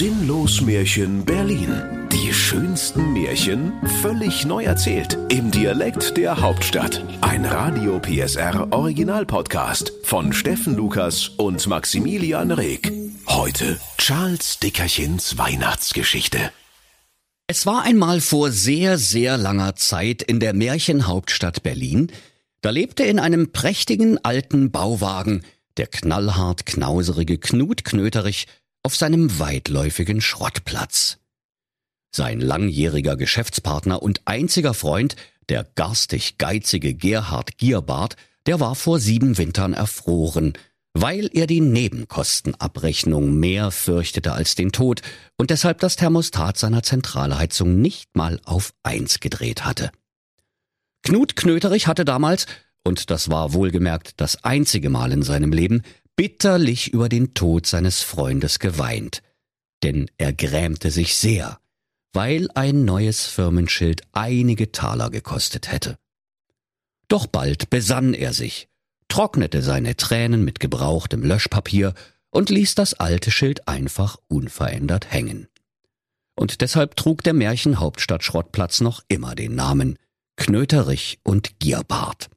Sinnlos Märchen Berlin. Die schönsten Märchen völlig neu erzählt. Im Dialekt der Hauptstadt. Ein Radio PSR Original Podcast von Steffen Lukas und Maximilian Reg. Heute Charles Dickerchens Weihnachtsgeschichte. Es war einmal vor sehr, sehr langer Zeit in der Märchenhauptstadt Berlin. Da lebte in einem prächtigen alten Bauwagen der knallhart knauserige Knut Knöterich auf seinem weitläufigen Schrottplatz. Sein langjähriger Geschäftspartner und einziger Freund, der garstig geizige Gerhard Gierbart, der war vor sieben Wintern erfroren, weil er die Nebenkostenabrechnung mehr fürchtete als den Tod und deshalb das Thermostat seiner Zentralheizung nicht mal auf eins gedreht hatte. Knut Knöterich hatte damals, und das war wohlgemerkt das einzige Mal in seinem Leben, bitterlich über den Tod seines Freundes geweint, denn er grämte sich sehr, weil ein neues Firmenschild einige Taler gekostet hätte. Doch bald besann er sich, trocknete seine Tränen mit gebrauchtem Löschpapier und ließ das alte Schild einfach unverändert hängen. Und deshalb trug der Märchenhauptstadt Schrottplatz noch immer den Namen Knöterich und Gierbart.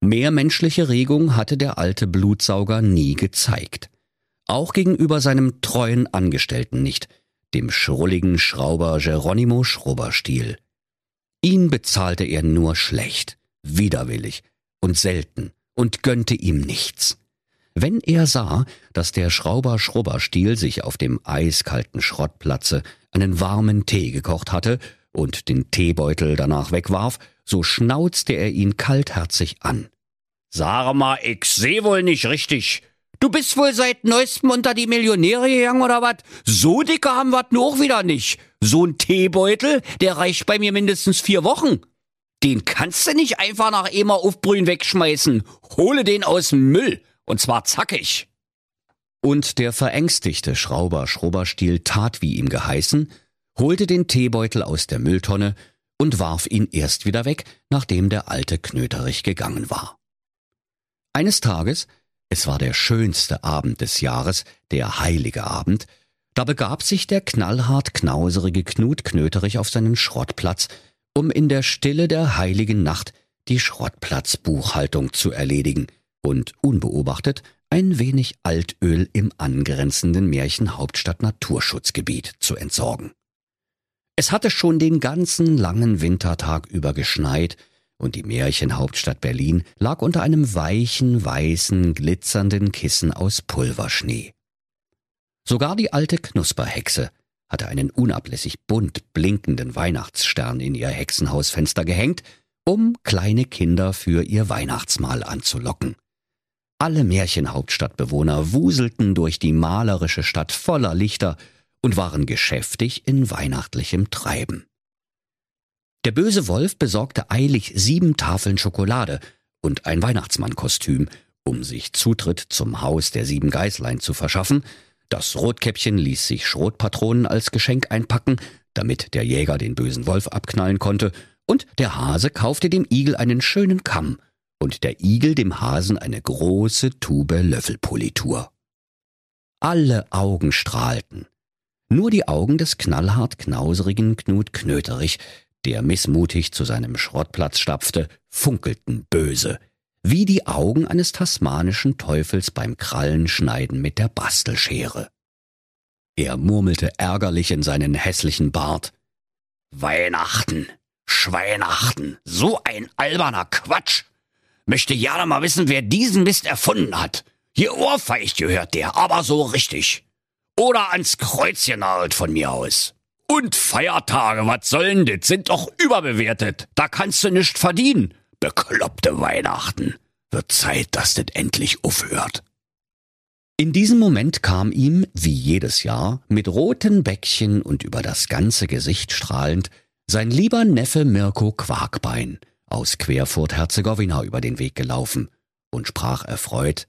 Mehr menschliche Regung hatte der alte Blutsauger nie gezeigt. Auch gegenüber seinem treuen Angestellten nicht, dem schrulligen Schrauber Geronimo Schrubberstiel. Ihn bezahlte er nur schlecht, widerwillig und selten und gönnte ihm nichts. Wenn er sah, dass der Schrauber Schrubberstiel sich auf dem eiskalten Schrottplatze einen warmen Tee gekocht hatte und den Teebeutel danach wegwarf, so schnauzte er ihn kaltherzig an. Sag mal, ich seh wohl nicht richtig. Du bist wohl seit neuestem unter die Millionäre gegangen oder wat? So dicke haben wir nur auch wieder nicht. So ein Teebeutel, der reicht bei mir mindestens vier Wochen. Den kannst du nicht einfach nach Ema aufbrühen wegschmeißen. Hole den aus dem Müll. Und zwar zackig. Und der verängstigte Schrauber Schrubberstiel tat wie ihm geheißen, holte den Teebeutel aus der Mülltonne und warf ihn erst wieder weg, nachdem der alte Knöterich gegangen war. Eines Tages, es war der schönste Abend des Jahres, der heilige Abend, da begab sich der knallhart knauserige Knut Knöterich auf seinen Schrottplatz, um in der Stille der heiligen Nacht die Schrottplatzbuchhaltung zu erledigen und unbeobachtet ein wenig Altöl im angrenzenden Märchenhauptstadt Naturschutzgebiet zu entsorgen. Es hatte schon den ganzen langen Wintertag über geschneit, und die Märchenhauptstadt Berlin lag unter einem weichen, weißen, glitzernden Kissen aus Pulverschnee. Sogar die alte Knusperhexe hatte einen unablässig bunt blinkenden Weihnachtsstern in ihr Hexenhausfenster gehängt, um kleine Kinder für ihr Weihnachtsmahl anzulocken. Alle Märchenhauptstadtbewohner wuselten durch die malerische Stadt voller Lichter und waren geschäftig in weihnachtlichem Treiben. Der böse Wolf besorgte eilig sieben Tafeln Schokolade und ein Weihnachtsmannkostüm, um sich Zutritt zum Haus der sieben Geißlein zu verschaffen. Das Rotkäppchen ließ sich Schrotpatronen als Geschenk einpacken, damit der Jäger den bösen Wolf abknallen konnte, und der Hase kaufte dem Igel einen schönen Kamm und der Igel dem Hasen eine große Tube Löffelpolitur. Alle Augen strahlten. Nur die Augen des knallhart knauserigen Knut Knöterich, der missmutig zu seinem Schrottplatz stapfte, funkelten böse, wie die Augen eines tasmanischen Teufels beim Krallenschneiden mit der Bastelschere. Er murmelte ärgerlich in seinen hässlichen Bart. Weihnachten, Schweinachten, so ein alberner Quatsch. Möchte gerne mal wissen, wer diesen Mist erfunden hat. Hier ohrfeicht gehört der, aber so richtig. Oder ans Kreuz genagelt von mir aus. Und Feiertage, was sollen das? Sind doch überbewertet. Da kannst du nicht verdienen. Bekloppte Weihnachten. Wird Zeit, dass das endlich aufhört. In diesem Moment kam ihm, wie jedes Jahr, mit roten Bäckchen und über das ganze Gesicht strahlend, sein lieber Neffe Mirko Quarkbein aus Querfurt-Herzegowina über den Weg gelaufen und sprach erfreut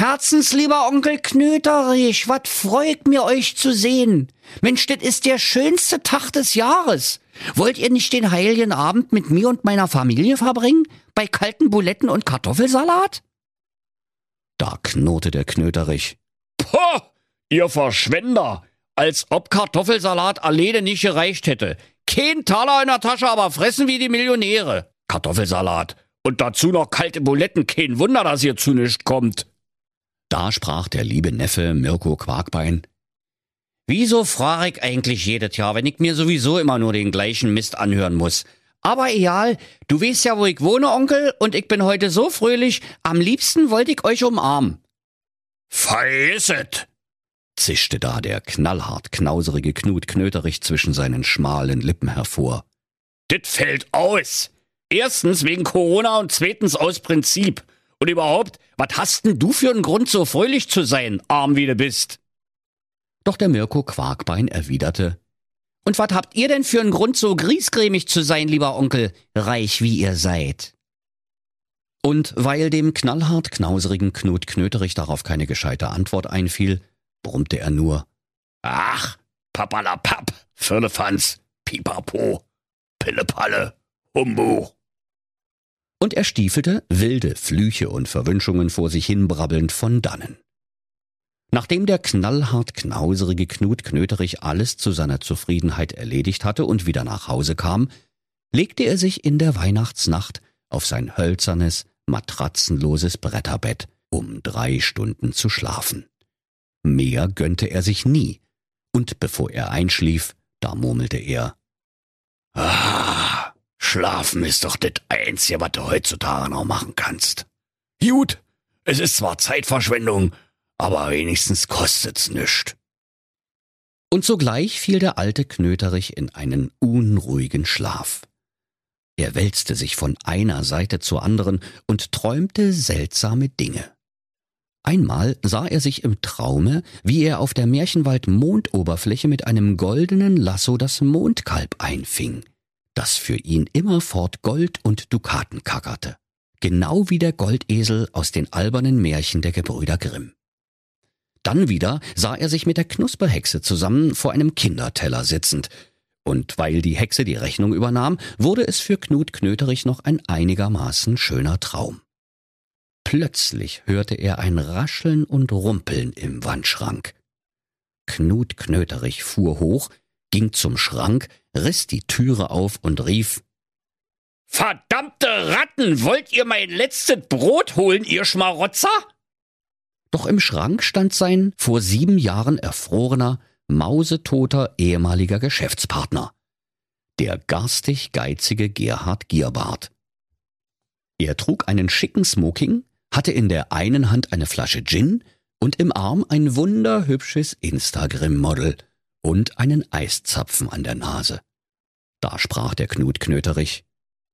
Herzenslieber Onkel Knöterich, wat freut mir euch zu sehen. Mensch, das ist der schönste Tag des Jahres. Wollt ihr nicht den heiligen Abend mit mir und meiner Familie verbringen? Bei kalten Buletten und Kartoffelsalat? Da knurrte der Knöterich. Poh, Ihr Verschwender! Als ob Kartoffelsalat alleine nicht gereicht hätte. Kein Taler in der Tasche, aber fressen wie die Millionäre. Kartoffelsalat. Und dazu noch kalte Buletten. Kein Wunder, dass ihr zu nichts kommt. Da sprach der liebe Neffe Mirko Quarkbein. Wieso frage ich eigentlich jedes Jahr, wenn ich mir sowieso immer nur den gleichen Mist anhören muss? Aber egal, du weißt ja, wo ich wohne, Onkel, und ich bin heute so fröhlich, am liebsten wollte ich euch umarmen. Vergisset! zischte da der knallhart knauserige Knut Knöterich zwischen seinen schmalen Lippen hervor. Dit fällt aus. Erstens wegen Corona und zweitens aus Prinzip. Und überhaupt, was hast denn du für einen Grund, so fröhlich zu sein, arm wie du bist? Doch der Mirko Quarkbein erwiderte, und was habt ihr denn für einen Grund, so griesgrämig zu sein, lieber Onkel, reich wie ihr seid? Und weil dem knallhart knauserigen Knut Knöterich darauf keine gescheite Antwort einfiel, brummte er nur, Ach, papalapap, Firlefanz, pipapo, Pillepalle, Humbug. Und er stiefelte, wilde Flüche und Verwünschungen vor sich hinbrabbelnd von dannen. Nachdem der knallhart knauserige Knut Knöterich alles zu seiner Zufriedenheit erledigt hatte und wieder nach Hause kam, legte er sich in der Weihnachtsnacht auf sein hölzernes, matratzenloses Bretterbett, um drei Stunden zu schlafen. Mehr gönnte er sich nie, und bevor er einschlief, da murmelte er Ah, schlafen ist doch das Einzige, was du heutzutage noch machen kannst. Gut, es ist zwar Zeitverschwendung, aber wenigstens kostet's nischt. Und sogleich fiel der alte Knöterich in einen unruhigen Schlaf. Er wälzte sich von einer Seite zur anderen und träumte seltsame Dinge. Einmal sah er sich im Traume, wie er auf der Märchenwald-Mondoberfläche mit einem goldenen Lasso das Mondkalb einfing, das für ihn immerfort Gold und Dukaten kackerte, genau wie der Goldesel aus den albernen Märchen der Gebrüder Grimm. Dann wieder sah er sich mit der Knusperhexe zusammen vor einem Kinderteller sitzend, und weil die Hexe die Rechnung übernahm, wurde es für Knut Knöterich noch ein einigermaßen schöner Traum. Plötzlich hörte er ein Rascheln und Rumpeln im Wandschrank. Knut Knöterich fuhr hoch, ging zum Schrank, riss die Türe auf und rief Verdammte Ratten, wollt ihr mein letztes Brot holen, ihr Schmarotzer? Doch im Schrank stand sein vor sieben Jahren erfrorener, mausetoter ehemaliger Geschäftspartner, der garstig geizige Gerhard Gierbart. Er trug einen schicken Smoking, hatte in der einen Hand eine Flasche Gin und im Arm ein wunderhübsches Instagram-Model und einen Eiszapfen an der Nase. Da sprach der Knut Knöterich.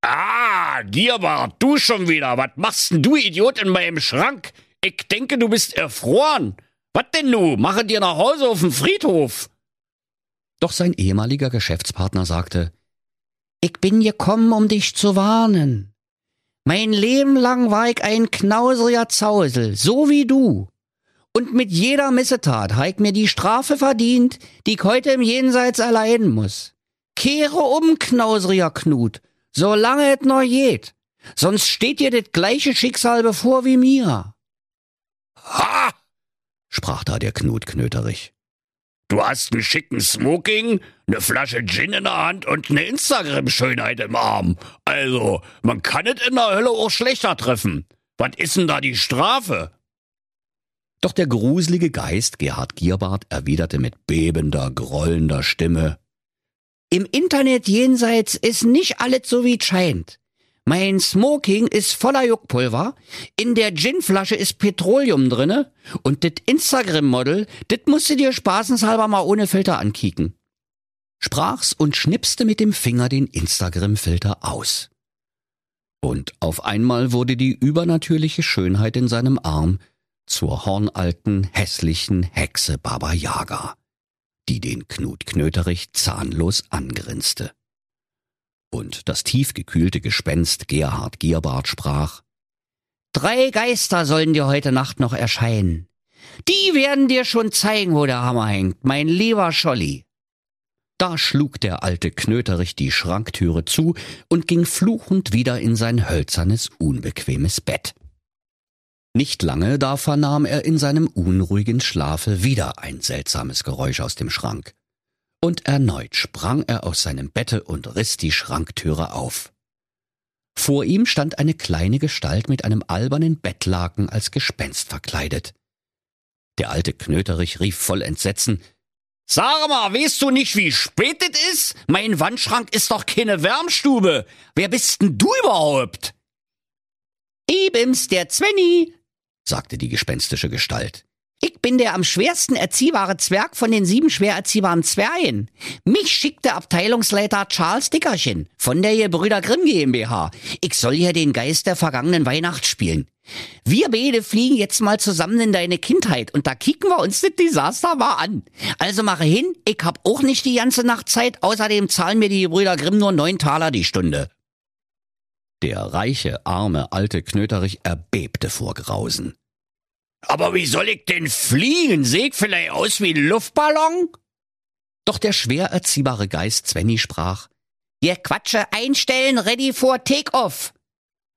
Ah, Gierbart, du schon wieder. Was machst denn du, Idiot, in meinem Schrank? Ich denke, du bist erfroren. Was denn nu? Mache dir nach Hause auf dem Friedhof. Doch sein ehemaliger Geschäftspartner sagte, Ich bin gekommen, um dich zu warnen. Mein Leben lang war ich ein knauseriger Zausel, so wie du. Und mit jeder Missetat ich mir die Strafe verdient, die ich heute im Jenseits erleiden muss. Kehre um, knauseriger Knut, solange es noch geht. Sonst steht dir das gleiche Schicksal bevor wie mir. Ha! sprach da der Knut Knöterich. Du hast einen schicken Smoking, eine Flasche Gin in der Hand und eine Instagram-Schönheit im Arm. Also, man kann es in der Hölle auch schlechter treffen. Was ist denn da die Strafe? Doch der gruselige Geist Gerhard Gierbart erwiderte mit bebender, grollender Stimme. Im Internet jenseits ist nicht alles so wie es scheint. Mein Smoking ist voller Juckpulver, in der Ginflasche ist Petroleum drinne und das Instagram-Model, das musst du dir spaßenshalber mal ohne Filter ankicken. Sprach's und schnipste mit dem Finger den Instagram-Filter aus. Und auf einmal wurde die übernatürliche Schönheit in seinem Arm zur hornalten, hässlichen Hexe Baba Yaga, die den Knut Knöterich zahnlos angrinste. Und das tiefgekühlte Gespenst Gerhard Gierbart sprach, Drei Geister sollen dir heute Nacht noch erscheinen. Die werden dir schon zeigen, wo der Hammer hängt, mein lieber Scholli. Da schlug der alte Knöterich die Schranktüre zu und ging fluchend wieder in sein hölzernes, unbequemes Bett. Nicht lange, da vernahm er in seinem unruhigen Schlafe wieder ein seltsames Geräusch aus dem Schrank. Und erneut sprang er aus seinem Bette und riss die Schranktüre auf. Vor ihm stand eine kleine Gestalt mit einem albernen Bettlaken als Gespenst verkleidet. Der alte Knöterich rief voll Entsetzen Sag mal, weißt du nicht, wie spät es ist? Mein Wandschrank ist doch keine Wärmstube. Wer bist denn du überhaupt? Ebems der Zwenny, sagte die gespenstische Gestalt. Ich bin der am schwersten erziehbare Zwerg von den sieben schwer erziehbaren Zwergen. Mich schickt der Abteilungsleiter Charles Dickerchen von der Gebrüder Grimm GmbH. Ich soll hier den Geist der vergangenen Weihnacht spielen. Wir beide fliegen jetzt mal zusammen in deine Kindheit und da kicken wir uns das Desaster mal an. Also mache hin, ich hab auch nicht die ganze Nacht Zeit, außerdem zahlen mir die Gebrüder Grimm nur neun Taler die Stunde. Der reiche, arme, alte Knöterich erbebte vor Grausen. Aber wie soll ich denn fliegen? Seh ich vielleicht aus wie ein Luftballon? Doch der schwer erziehbare Geist Svenny sprach, Ihr Quatsche einstellen, ready for take-off.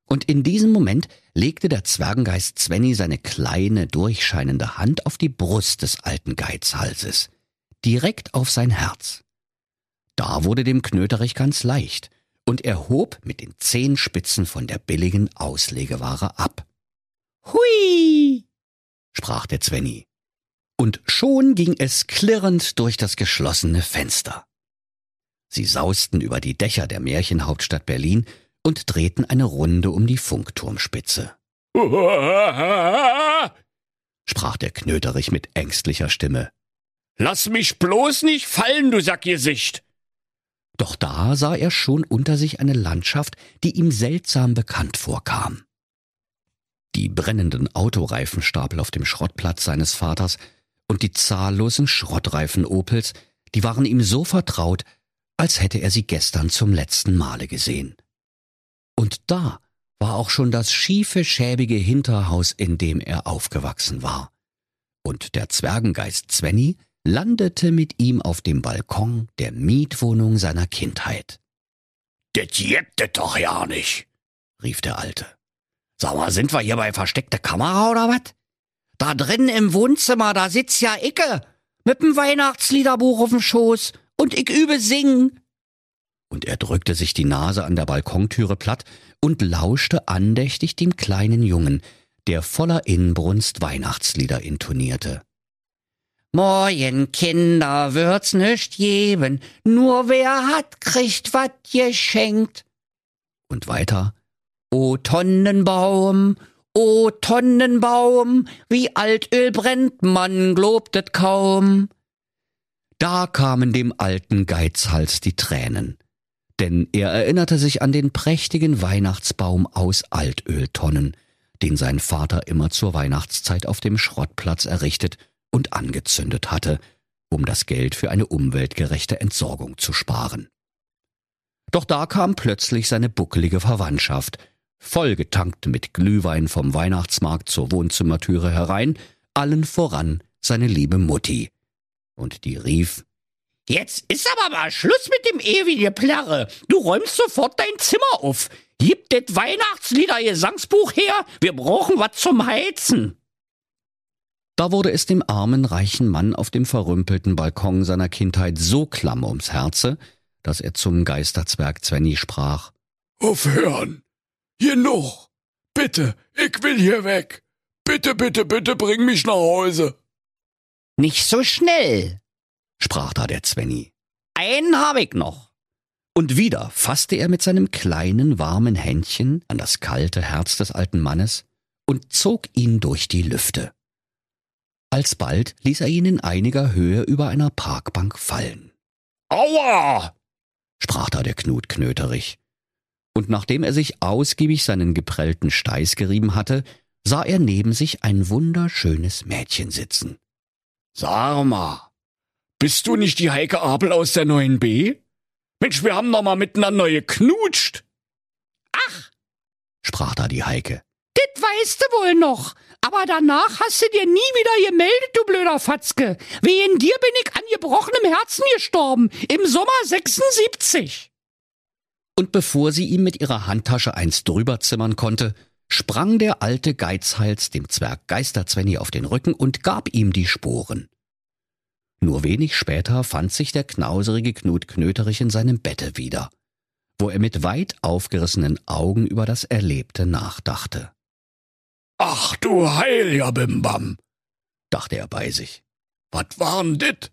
Und in diesem Moment legte der Zwergengeist Svenny seine kleine, durchscheinende Hand auf die Brust des alten Geizhalses, direkt auf sein Herz. Da wurde dem Knöterich ganz leicht, und er hob mit den Zehenspitzen von der billigen Auslegeware ab. Hui! sprach der Zwenny. Und schon ging es klirrend durch das geschlossene Fenster. Sie sausten über die Dächer der Märchenhauptstadt Berlin und drehten eine Runde um die Funkturmspitze. sprach der Knöterich mit ängstlicher Stimme. Lass mich bloß nicht fallen, du Sackgesicht! Doch da sah er schon unter sich eine Landschaft, die ihm seltsam bekannt vorkam. Die brennenden Autoreifenstapel auf dem Schrottplatz seines Vaters und die zahllosen Schrottreifen Opels, die waren ihm so vertraut, als hätte er sie gestern zum letzten Male gesehen. Und da war auch schon das schiefe, schäbige Hinterhaus, in dem er aufgewachsen war. Und der Zwergengeist Svenny landete mit ihm auf dem Balkon der Mietwohnung seiner Kindheit. Das gibt es doch ja nicht, rief der Alte. Sag mal, sind wir hier bei versteckter Kamera oder was? Da drin im Wohnzimmer, da sitzt ja Icke mit dem Weihnachtsliederbuch auf dem Schoß und ich übe singen und er drückte sich die Nase an der Balkontüre platt und lauschte andächtig dem kleinen Jungen, der voller Inbrunst Weihnachtslieder intonierte. Moin, Kinder, wird's nicht geben, nur wer hat, kriegt wat geschenkt. Und weiter, O Tonnenbaum, o Tonnenbaum, wie Altöl brennt, man globtet kaum. Da kamen dem alten Geizhals die Tränen denn er erinnerte sich an den prächtigen Weihnachtsbaum aus Altöltonnen, den sein Vater immer zur Weihnachtszeit auf dem Schrottplatz errichtet und angezündet hatte, um das Geld für eine umweltgerechte Entsorgung zu sparen. Doch da kam plötzlich seine buckelige Verwandtschaft, vollgetankt mit Glühwein vom Weihnachtsmarkt zur Wohnzimmertüre herein, allen voran seine liebe Mutti. Und die rief Jetzt ist aber mal Schluss mit dem ewigen Plärre. Du räumst sofort dein Zimmer auf. Gib das Weihnachtslieder-Gesangsbuch her. Wir brauchen was zum Heizen. Da wurde es dem armen, reichen Mann auf dem verrümpelten Balkon seiner Kindheit so klamm ums Herze, dass er zum Geisterzwerg Zwenny sprach. Aufhören! Genug! Bitte, ich will hier weg! Bitte, bitte, bitte bring mich nach Hause! Nicht so schnell, sprach da der Zwenny. Einen hab ich noch. Und wieder fasste er mit seinem kleinen, warmen Händchen an das kalte Herz des alten Mannes und zog ihn durch die Lüfte. Alsbald ließ er ihn in einiger Höhe über einer Parkbank fallen. Aua! sprach da der Knut knöterig. Und nachdem er sich ausgiebig seinen geprellten Steiß gerieben hatte, sah er neben sich ein wunderschönes Mädchen sitzen. Sag mal, bist du nicht die Heike Abel aus der neuen B? Mensch, wir haben doch mal miteinander geknutscht. Ach, sprach da die Heike. Weißt du wohl noch. Aber danach hast du dir nie wieder gemeldet, du blöder Fatzke. Wegen dir bin ich an gebrochenem Herzen gestorben. Im Sommer 76. Und bevor sie ihm mit ihrer Handtasche eins drüberzimmern konnte, sprang der alte Geizhals dem Zwerg Geisterzwenny auf den Rücken und gab ihm die Sporen. Nur wenig später fand sich der knauserige Knut Knöterich in seinem Bette wieder, wo er mit weit aufgerissenen Augen über das Erlebte nachdachte. Ach du heiliger Bimbam, dachte er bei sich. Was war'n dit?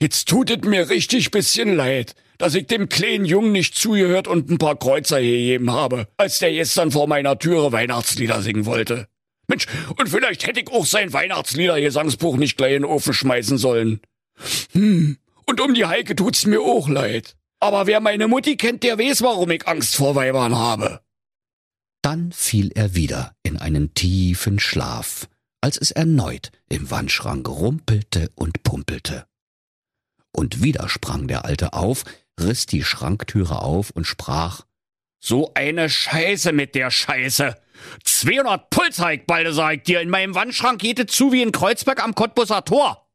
Jetzt tut es mir richtig bisschen leid, dass ich dem kleinen Jungen nicht zugehört und ein paar Kreuzer gegeben habe, als der gestern vor meiner Türe Weihnachtslieder singen wollte. Mensch, und vielleicht hätte ich auch sein Weihnachtslieder-Gesangsbuch nicht gleich in den Ofen schmeißen sollen. Hm, und um die Heike tut's mir auch leid. Aber wer meine Mutti kennt, der weiß, warum ich Angst vor Weibern habe. Dann fiel er wieder in einen tiefen Schlaf, als es erneut im Wandschrank rumpelte und pumpelte. Und wieder sprang der Alte auf, riss die Schranktüre auf und sprach, so eine Scheiße mit der Scheiße. 200 Puls bald, sag ich dir. In meinem Wandschrank geht es zu wie in Kreuzberg am Cottbusser Tor.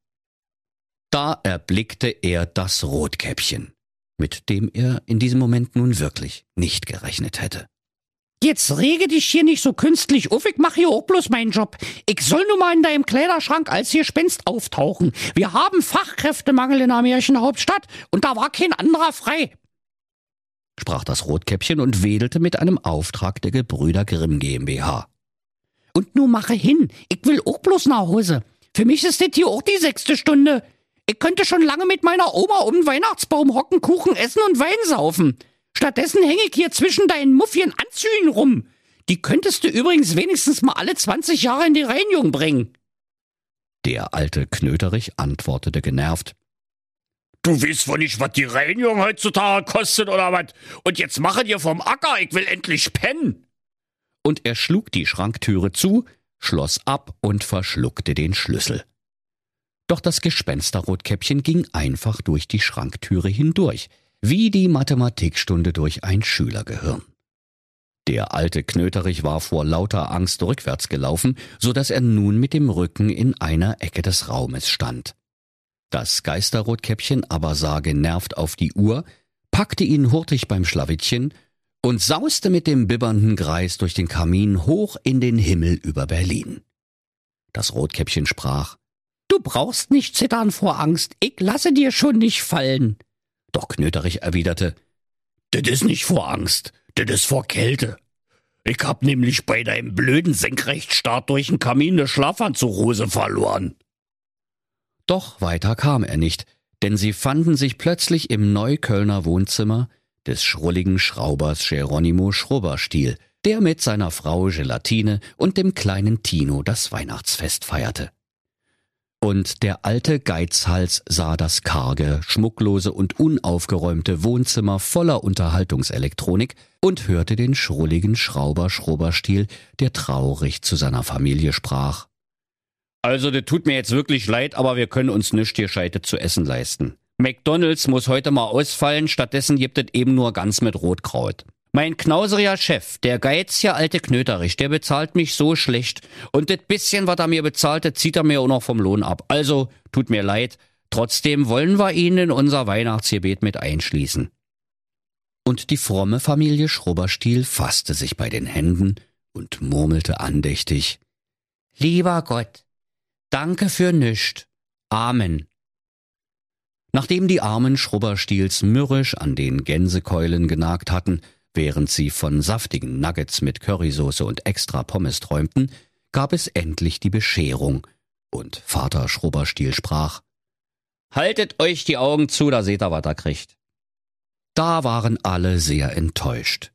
Da erblickte er das Rotkäppchen, mit dem er in diesem Moment nun wirklich nicht gerechnet hätte. Jetzt rege dich hier nicht so künstlich auf, ich mach hier auch bloß meinen Job. Ich soll nur mal in deinem Kleiderschrank als Gespenst auftauchen. Wir haben Fachkräftemangel in der Märchenhauptstadt und da war kein anderer frei. Sprach das Rotkäppchen und wedelte mit einem Auftrag der Gebrüder Grimm GmbH. Und nu mache hin, ich will auch bloß nach Hause. Für mich ist das hier auch die sechste Stunde. Ich könnte schon lange mit meiner Oma um den Weihnachtsbaum hocken, Kuchen essen und Wein saufen. Stattdessen hänge ich hier zwischen deinen muffien Anzügen rum. Die könntest du übrigens wenigstens mal alle 20 Jahre in die Reinigung bringen. Der alte Knöterich antwortete genervt. Du weißt wohl nicht, was die Reinigung heutzutage kostet oder was? Und jetzt mache dir vom Acker, ich will endlich pennen. Und er schlug die Schranktüre zu, schloss ab und verschluckte den Schlüssel. Doch das Gespensterrotkäppchen ging einfach durch die Schranktüre hindurch, wie die Mathematikstunde durch ein Schülergehirn. Der alte Knöterich war vor lauter Angst rückwärts gelaufen, so dass er nun mit dem Rücken in einer Ecke des Raumes stand. Das Geisterrotkäppchen aber sah genervt auf die Uhr, packte ihn hurtig beim Schlawittchen und sauste mit dem bibbernden Greis durch den Kamin hoch in den Himmel über Berlin. Das Rotkäppchen sprach, Du brauchst nicht zittern vor Angst, ich lasse dir schon nicht fallen. Doch Knöterich erwiderte, Das ist nicht vor Angst, das ist vor Kälte. Ich hab nämlich bei deinem blöden Senkrechtstart durch den Kamin ne Schlafanzughose verloren. Doch weiter kam er nicht, denn sie fanden sich plötzlich im Neuköllner Wohnzimmer des schrulligen Schraubers Geronimo Schrubberstiel, der mit seiner Frau Gelatine und dem kleinen Tino das Weihnachtsfest feierte. Und der alte Geizhals sah das karge, schmucklose und unaufgeräumte Wohnzimmer voller Unterhaltungselektronik und hörte den schrulligen Schrauber Schrubberstiel, der traurig zu seiner Familie sprach. Also, das tut mir jetzt wirklich leid, aber wir können uns nichts Gescheites zu essen leisten. McDonalds muss heute mal ausfallen, stattdessen gibt es eben nur ganz mit Rotkraut. Mein knauseriger Chef, der geizige alte Knöterich, der bezahlt mich so schlecht. Und das bisschen, was er mir bezahlt, das zieht er mir auch noch vom Lohn ab. Also, tut mir leid. Trotzdem wollen wir ihn in unser Weihnachtsgebet mit einschließen. Und die fromme Familie Schrubberstiel fasste sich bei den Händen und murmelte andächtig, Lieber Gott, danke für nüscht. Amen. Nachdem die armen Schrubberstiels mürrisch an den Gänsekeulen genagt hatten, während sie von saftigen Nuggets mit Currysoße und extra Pommes träumten, gab es endlich die Bescherung, und Vater Schrubberstiel sprach Haltet euch die Augen zu, da seht ihr, was er kriegt. Da waren alle sehr enttäuscht.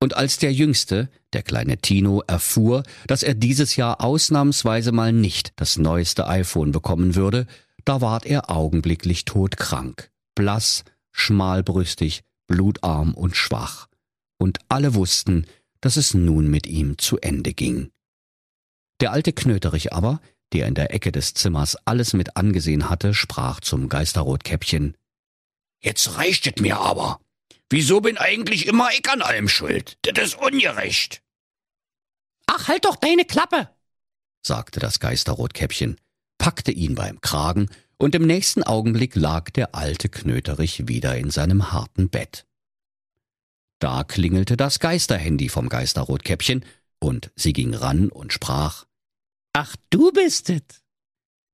Und als der Jüngste, der kleine Tino, erfuhr, dass er dieses Jahr ausnahmsweise mal nicht das neueste iPhone bekommen würde, da ward er augenblicklich todkrank, blass, schmalbrüstig, blutarm und schwach. Und alle wussten, dass es nun mit ihm zu Ende ging. Der alte Knöterich aber, der in der Ecke des Zimmers alles mit angesehen hatte, sprach zum Geisterrotkäppchen. Jetzt reicht es mir aber. Wieso bin eigentlich immer ich an allem schuld? Das ist ungerecht. Ach, halt doch deine Klappe, sagte das Geisterrotkäppchen packte ihn beim Kragen, und im nächsten Augenblick lag der alte Knöterich wieder in seinem harten Bett. Da klingelte das Geisterhandy vom Geisterrotkäppchen, Und sie ging ran und sprach, Ach, du bist es.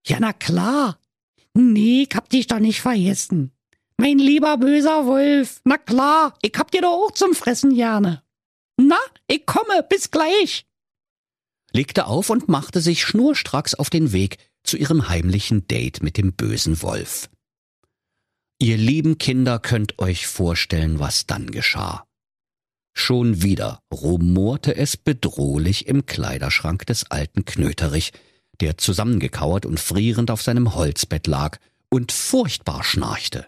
Ja, na klar. Nee, ich hab dich doch nicht vergessen. Mein lieber böser Wolf. Na klar, ich hab dir doch auch zum Fressen gerne. Na, ich komme, bis gleich. legte auf und machte sich schnurstracks auf den Weg zu ihrem heimlichen Date mit dem bösen Wolf. Ihr lieben Kinder könnt euch vorstellen, was dann geschah. Schon wieder rumorte es bedrohlich im Kleiderschrank des alten Knöterich, der zusammengekauert und frierend auf seinem Holzbett lag und furchtbar schnarchte.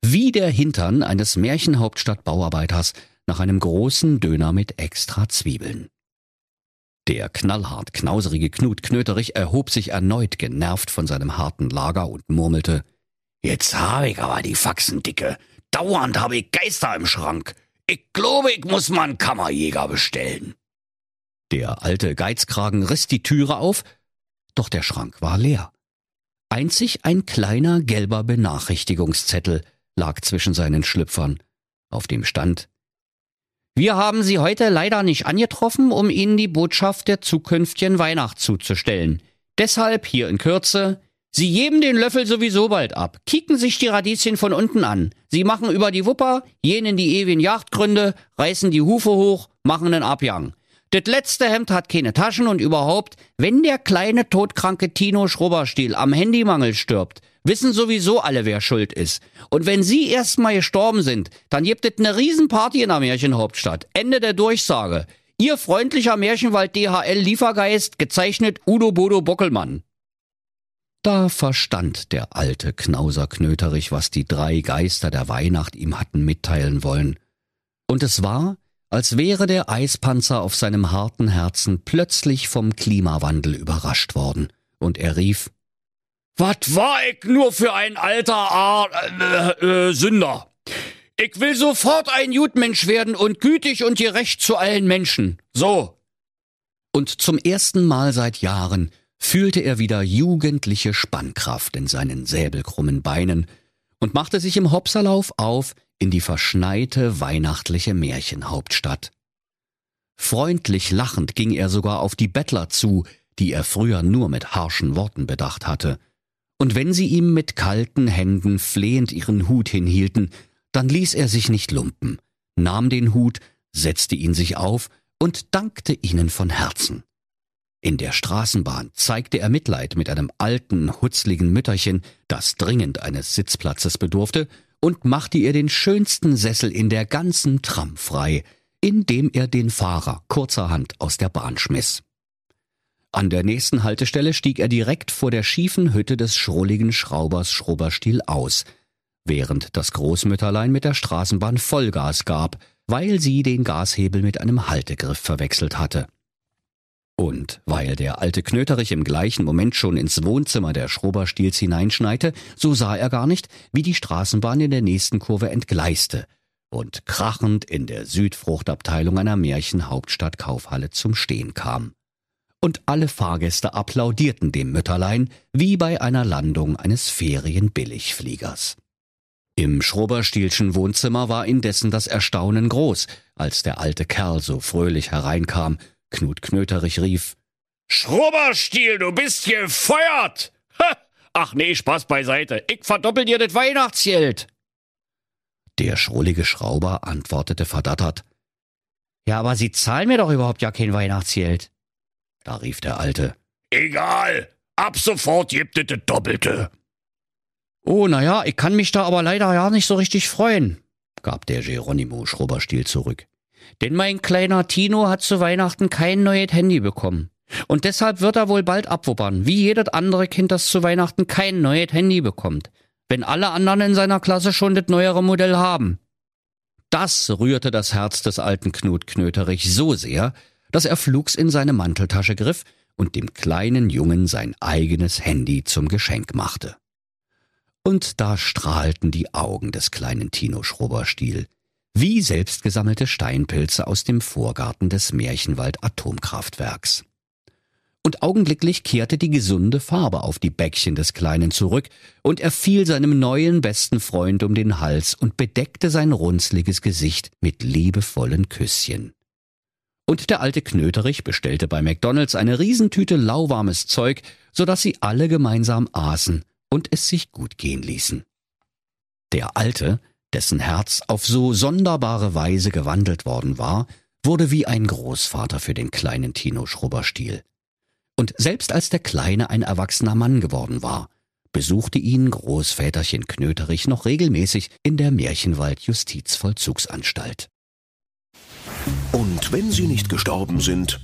Wie der Hintern eines Märchenhauptstadt-Bauarbeiters nach einem großen Döner mit extra Zwiebeln. Der knallhart knauserige Knut Knöterich erhob sich erneut genervt von seinem harten Lager und murmelte, Jetzt habe ich aber die Faxen dicke. Dauernd habe ich Geister im Schrank. Ich glaube, ich muss mal einen Kammerjäger bestellen. Der alte Geizkragen riss die Türe auf, doch der Schrank war leer. Einzig ein kleiner gelber Benachrichtigungszettel lag zwischen seinen Schlüpfern, auf dem stand Wir haben Sie heute leider nicht angetroffen, um Ihnen die Botschaft der zukünftigen Weihnacht zuzustellen. Deshalb hier in Kürze Sie geben den Löffel sowieso bald ab, kicken sich die Radieschen von unten an. Sie machen über die Wupper, jenen die ewigen Jagdgründe, reißen die Hufe hoch, machen nen Abjang. Das letzte Hemd hat keine Taschen und überhaupt, wenn der kleine todkranke Tino Schrubberstiel am Handymangel stirbt, wissen sowieso alle, wer schuld ist. Und wenn Sie erstmal gestorben sind, dann gibt es ne Riesenparty in der Märchenhauptstadt. Ende der Durchsage. Ihr freundlicher Märchenwald DHL Liefergeist, gezeichnet Udo Bodo Bockelmann. Da verstand der alte Knauser Knöterich, was die drei Geister der Weihnacht ihm hatten mitteilen wollen. Und es war, als wäre der Eispanzer auf seinem harten Herzen plötzlich vom Klimawandel überrascht worden, und er rief Was war ich nur für ein alter Ar äh, äh, Sünder? Ich will sofort ein Gutmensch werden und gütig und gerecht zu allen Menschen. So. Und zum ersten Mal seit Jahren fühlte er wieder jugendliche Spannkraft in seinen säbelkrummen Beinen und machte sich im Hopserlauf auf in die verschneite weihnachtliche Märchenhauptstadt. Freundlich lachend ging er sogar auf die Bettler zu, die er früher nur mit harschen Worten bedacht hatte. Und wenn sie ihm mit kalten Händen flehend ihren Hut hinhielten, dann ließ er sich nicht lumpen, nahm den Hut, setzte ihn sich auf und dankte ihnen von Herzen. In der Straßenbahn zeigte er Mitleid mit einem alten, hutzligen Mütterchen, das dringend eines Sitzplatzes bedurfte, und machte ihr den schönsten Sessel in der ganzen Tram frei, indem er den Fahrer kurzerhand aus der Bahn schmiss. An der nächsten Haltestelle stieg er direkt vor der schiefen Hütte des schrulligen Schraubers Schrubberstiel aus, während das Großmütterlein mit der Straßenbahn Vollgas gab, weil sie den Gashebel mit einem Haltegriff verwechselt hatte. Und weil der alte Knöterich im gleichen Moment schon ins Wohnzimmer der Schroberstiels hineinschneite, so sah er gar nicht, wie die Straßenbahn in der nächsten Kurve entgleiste und krachend in der Südfruchtabteilung einer Märchenhauptstadt-Kaufhalle zum Stehen kam. Und alle Fahrgäste applaudierten dem Mütterlein wie bei einer Landung eines Ferienbilligfliegers. Im Schroberstielschen Wohnzimmer war indessen das Erstaunen groß, als der alte Kerl so fröhlich hereinkam Knut Knöterich rief. Schrubberstiel, du bist gefeuert! Ha! Ach nee, Spaß beiseite. Ich verdoppel dir das Weihnachtsgeld. Der schrullige Schrauber antwortete verdattert. Ja, aber Sie zahlen mir doch überhaupt ja kein Weihnachtsgeld. Da rief der Alte. Egal, ab sofort gibt es das Doppelte. Oh, na ja, ich kann mich da aber leider ja nicht so richtig freuen, gab der Geronimo Schrubberstiel zurück. Denn mein kleiner Tino hat zu Weihnachten kein neues Handy bekommen. Und deshalb wird er wohl bald abwuppern, wie jedes andere Kind, das zu Weihnachten kein neues Handy bekommt. Wenn alle anderen in seiner Klasse schon das neuere Modell haben. Das rührte das Herz des alten Knut Knöterich so sehr, dass er flugs in seine Manteltasche griff und dem kleinen Jungen sein eigenes Handy zum Geschenk machte. Und da strahlten die Augen des kleinen Tino Schrubberstiel, wie selbstgesammelte Steinpilze aus dem Vorgarten des Märchenwald Atomkraftwerks. Und augenblicklich kehrte die gesunde Farbe auf die Bäckchen des Kleinen zurück, und er fiel seinem neuen besten Freund um den Hals und bedeckte sein runzliges Gesicht mit liebevollen Küsschen. Und der alte Knöterich bestellte bei McDonalds eine Riesentüte lauwarmes Zeug, so dass sie alle gemeinsam aßen und es sich gut gehen ließen. Der Alte, dessen Herz auf so sonderbare Weise gewandelt worden war, wurde wie ein Großvater für den kleinen Tino Schrubberstiel. Und selbst als der Kleine ein erwachsener Mann geworden war, besuchte ihn Großväterchen Knöterich noch regelmäßig in der Märchenwald Justizvollzugsanstalt. Und wenn sie nicht gestorben sind,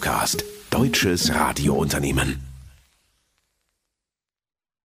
Regiocast, deutsches Radiounternehmen.